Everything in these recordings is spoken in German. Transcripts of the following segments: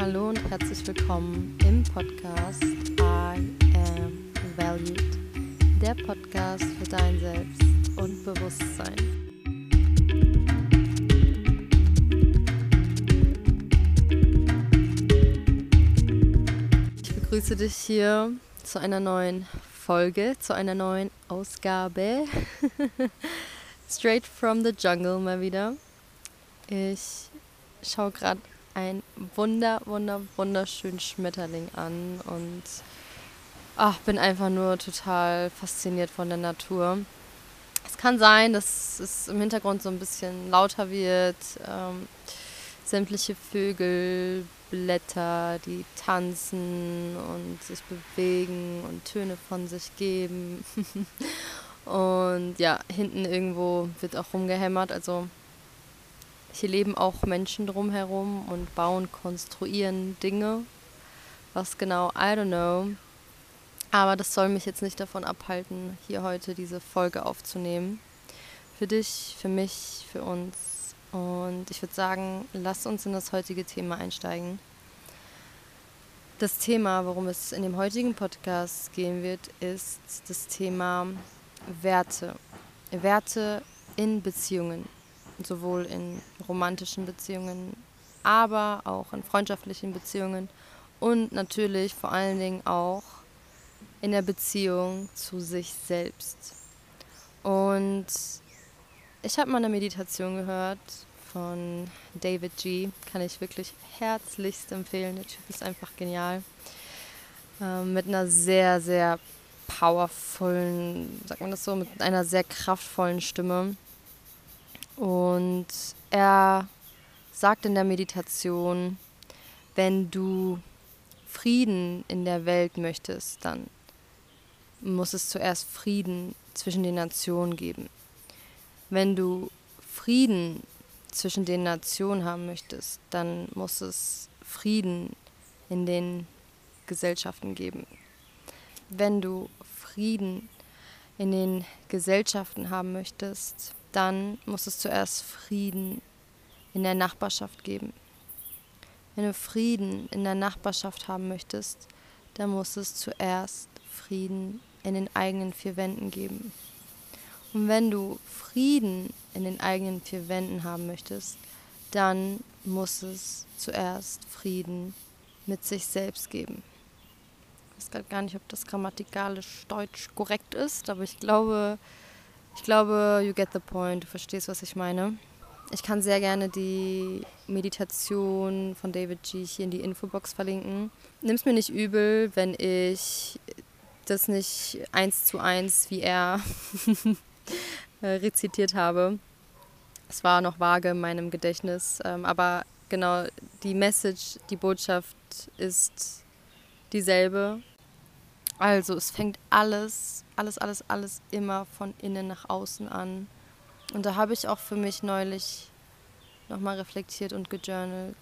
Hallo und herzlich willkommen im Podcast I Am Valued, der Podcast für dein Selbst und Bewusstsein. Ich begrüße dich hier zu einer neuen Folge, zu einer neuen Ausgabe. Straight from the Jungle mal wieder. Ich schaue gerade ein wunder, wunder, wunderschönen Schmetterling an und ach, bin einfach nur total fasziniert von der Natur. Es kann sein, dass es im Hintergrund so ein bisschen lauter wird. Ähm, sämtliche Vögel, Blätter, die tanzen und sich bewegen und Töne von sich geben. und ja, hinten irgendwo wird auch rumgehämmert. Also hier leben auch Menschen drumherum und bauen, konstruieren Dinge. Was genau, I don't know. Aber das soll mich jetzt nicht davon abhalten, hier heute diese Folge aufzunehmen. Für dich, für mich, für uns. Und ich würde sagen, lass uns in das heutige Thema einsteigen. Das Thema, worum es in dem heutigen Podcast gehen wird, ist das Thema Werte. Werte in Beziehungen sowohl in romantischen Beziehungen, aber auch in freundschaftlichen Beziehungen und natürlich vor allen Dingen auch in der Beziehung zu sich selbst. Und ich habe mal eine Meditation gehört von David G. Kann ich wirklich herzlichst empfehlen. Der Typ ist einfach genial. Ähm, mit einer sehr, sehr powervollen, sagt man das so, mit einer sehr kraftvollen Stimme. Und er sagt in der Meditation, wenn du Frieden in der Welt möchtest, dann muss es zuerst Frieden zwischen den Nationen geben. Wenn du Frieden zwischen den Nationen haben möchtest, dann muss es Frieden in den Gesellschaften geben. Wenn du Frieden in den Gesellschaften haben möchtest, dann muss es zuerst Frieden in der Nachbarschaft geben. Wenn du Frieden in der Nachbarschaft haben möchtest, dann muss es zuerst Frieden in den eigenen vier Wänden geben. Und wenn du Frieden in den eigenen vier Wänden haben möchtest, dann muss es zuerst Frieden mit sich selbst geben. Ich weiß gerade gar nicht, ob das grammatikalisch deutsch korrekt ist, aber ich glaube, ich glaube, you get the point. Du verstehst, was ich meine. Ich kann sehr gerne die Meditation von David G. hier in die Infobox verlinken. Nimm es mir nicht übel, wenn ich das nicht eins zu eins wie er rezitiert habe. Es war noch vage in meinem Gedächtnis, ähm, aber genau die Message, die Botschaft ist dieselbe also es fängt alles, alles, alles, alles immer von innen nach außen an. Und da habe ich auch für mich neulich nochmal reflektiert und gejournalt,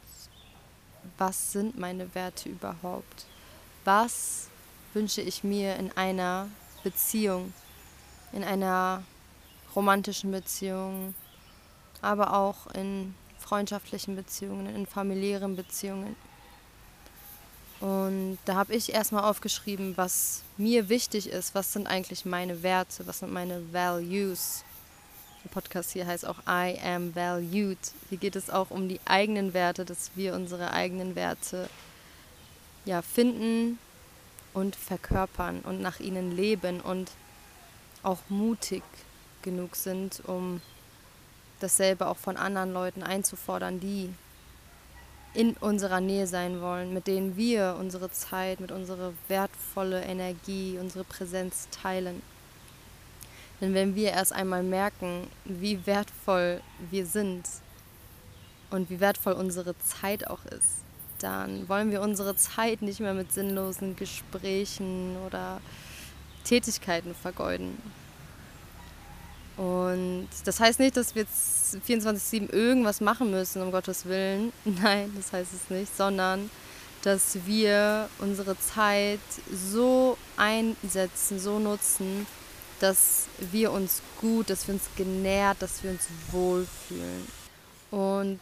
was sind meine Werte überhaupt? Was wünsche ich mir in einer Beziehung, in einer romantischen Beziehung, aber auch in freundschaftlichen Beziehungen, in familiären Beziehungen. Und da habe ich erstmal aufgeschrieben, was mir wichtig ist, was sind eigentlich meine Werte, was sind meine Values. Der Podcast hier heißt auch I am valued. Hier geht es auch um die eigenen Werte, dass wir unsere eigenen Werte ja, finden und verkörpern und nach ihnen leben und auch mutig genug sind, um dasselbe auch von anderen Leuten einzufordern, die in unserer Nähe sein wollen, mit denen wir unsere Zeit, mit unserer wertvolle Energie, unsere Präsenz teilen. Denn wenn wir erst einmal merken, wie wertvoll wir sind und wie wertvoll unsere Zeit auch ist, dann wollen wir unsere Zeit nicht mehr mit sinnlosen Gesprächen oder Tätigkeiten vergeuden. Und das heißt nicht, dass wir jetzt 24-7 irgendwas machen müssen, um Gottes Willen. Nein, das heißt es nicht, sondern dass wir unsere Zeit so einsetzen, so nutzen, dass wir uns gut, dass wir uns genährt, dass wir uns wohlfühlen. Und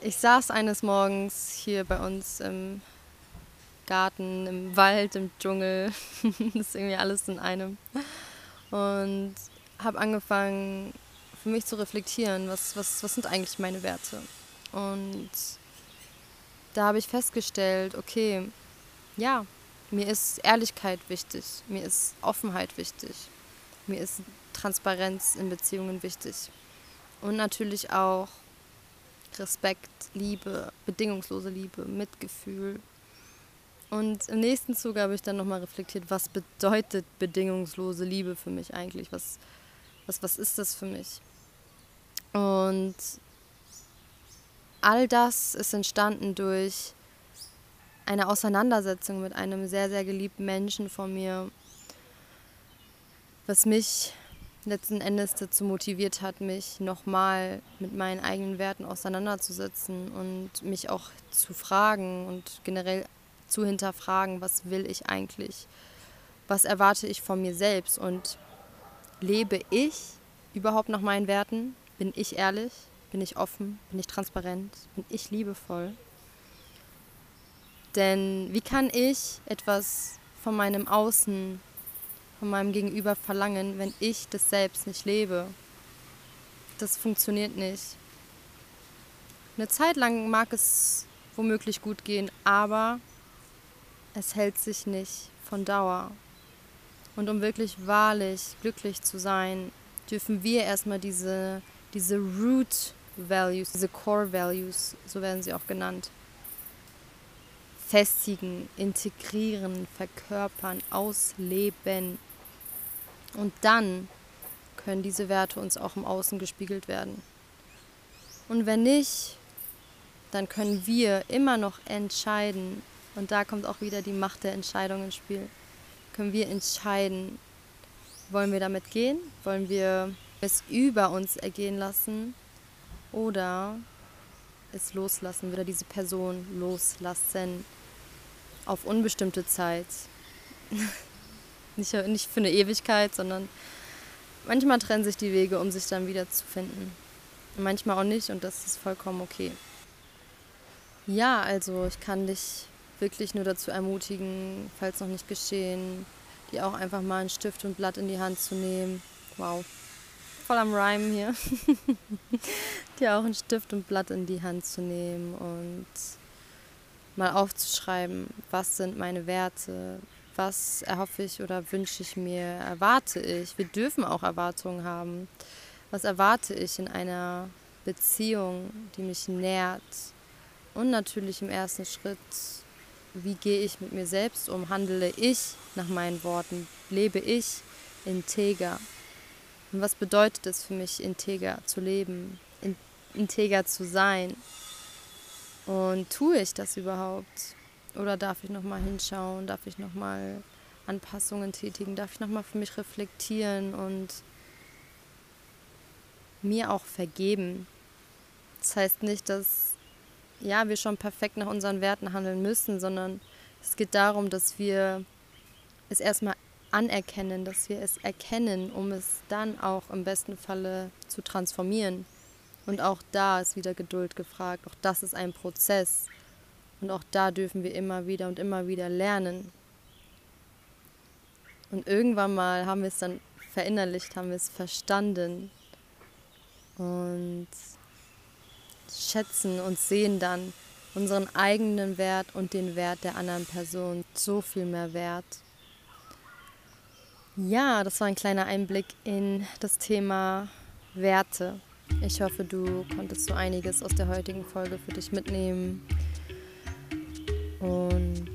ich saß eines Morgens hier bei uns im Garten, im Wald, im Dschungel. das ist irgendwie alles in einem. Und habe angefangen, für mich zu reflektieren, was, was, was sind eigentlich meine Werte. Und da habe ich festgestellt, okay, ja, mir ist Ehrlichkeit wichtig, mir ist Offenheit wichtig, mir ist Transparenz in Beziehungen wichtig. Und natürlich auch Respekt, Liebe, bedingungslose Liebe, Mitgefühl. Und im nächsten Zug habe ich dann nochmal reflektiert, was bedeutet bedingungslose Liebe für mich eigentlich? Was, was, was ist das für mich? Und all das ist entstanden durch eine Auseinandersetzung mit einem sehr, sehr geliebten Menschen von mir, was mich letzten Endes dazu motiviert hat, mich nochmal mit meinen eigenen Werten auseinanderzusetzen und mich auch zu fragen und generell zu hinterfragen, was will ich eigentlich, was erwarte ich von mir selbst und lebe ich überhaupt nach meinen Werten, bin ich ehrlich, bin ich offen, bin ich transparent, bin ich liebevoll. Denn wie kann ich etwas von meinem Außen von meinem Gegenüber verlangen, wenn ich das selbst nicht lebe. Das funktioniert nicht. Eine Zeit lang mag es womöglich gut gehen, aber es hält sich nicht von Dauer. Und um wirklich wahrlich glücklich zu sein, dürfen wir erstmal diese, diese Root Values, diese Core Values, so werden sie auch genannt, festigen, integrieren, verkörpern, ausleben. Und dann können diese Werte uns auch im Außen gespiegelt werden. Und wenn nicht, dann können wir immer noch entscheiden, und da kommt auch wieder die Macht der Entscheidung ins Spiel, können wir entscheiden, wollen wir damit gehen, wollen wir es über uns ergehen lassen oder es loslassen, wieder diese Person loslassen auf unbestimmte Zeit. Nicht, nicht für eine Ewigkeit, sondern manchmal trennen sich die Wege, um sich dann wieder zu finden. Manchmal auch nicht und das ist vollkommen okay. Ja, also ich kann dich wirklich nur dazu ermutigen, falls noch nicht geschehen, dir auch einfach mal einen Stift und Blatt in die Hand zu nehmen. Wow, voll am Rhyme hier. dir auch einen Stift und Blatt in die Hand zu nehmen und mal aufzuschreiben, was sind meine Werte, was erhoffe ich oder wünsche ich mir, erwarte ich. Wir dürfen auch Erwartungen haben. Was erwarte ich in einer Beziehung, die mich nährt? Und natürlich im ersten Schritt, wie gehe ich mit mir selbst um? Handle ich nach meinen Worten? Lebe ich integer? Und was bedeutet es für mich, integer zu leben, integer zu sein? Und tue ich das überhaupt? Oder darf ich nochmal hinschauen? Darf ich nochmal Anpassungen tätigen? Darf ich nochmal für mich reflektieren und mir auch vergeben? Das heißt nicht, dass ja, wir schon perfekt nach unseren Werten handeln müssen, sondern es geht darum, dass wir es erstmal anerkennen, dass wir es erkennen, um es dann auch im besten Falle zu transformieren. Und auch da ist wieder Geduld gefragt. Auch das ist ein Prozess. Und auch da dürfen wir immer wieder und immer wieder lernen. Und irgendwann mal haben wir es dann verinnerlicht, haben wir es verstanden und schätzen und sehen dann unseren eigenen Wert und den Wert der anderen Person so viel mehr wert. Ja, das war ein kleiner Einblick in das Thema Werte. Ich hoffe, du konntest so einiges aus der heutigen Folge für dich mitnehmen und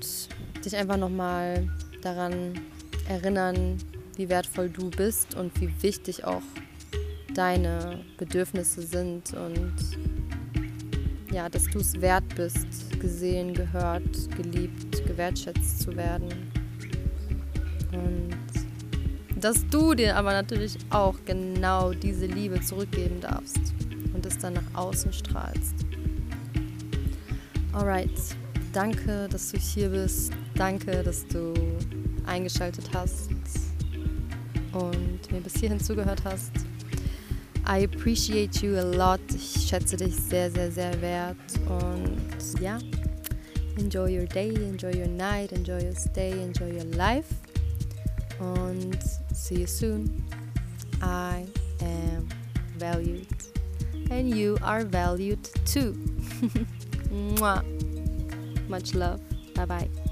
dich einfach nochmal daran erinnern, wie wertvoll du bist und wie wichtig auch deine Bedürfnisse sind und ja, dass du es wert bist, gesehen, gehört, geliebt, gewertschätzt zu werden. Und dass du dir aber natürlich auch genau diese Liebe zurückgeben darfst und es dann nach außen strahlst. Alright, danke, dass du hier bist. Danke, dass du eingeschaltet hast und mir bis hierhin zugehört hast. I appreciate you a lot. Ich schätze dich sehr, sehr, sehr wert. Und ja, enjoy your day, enjoy your night, enjoy your stay, enjoy your life. Und see you soon. I am valued. And you are valued too. Much love. Bye bye.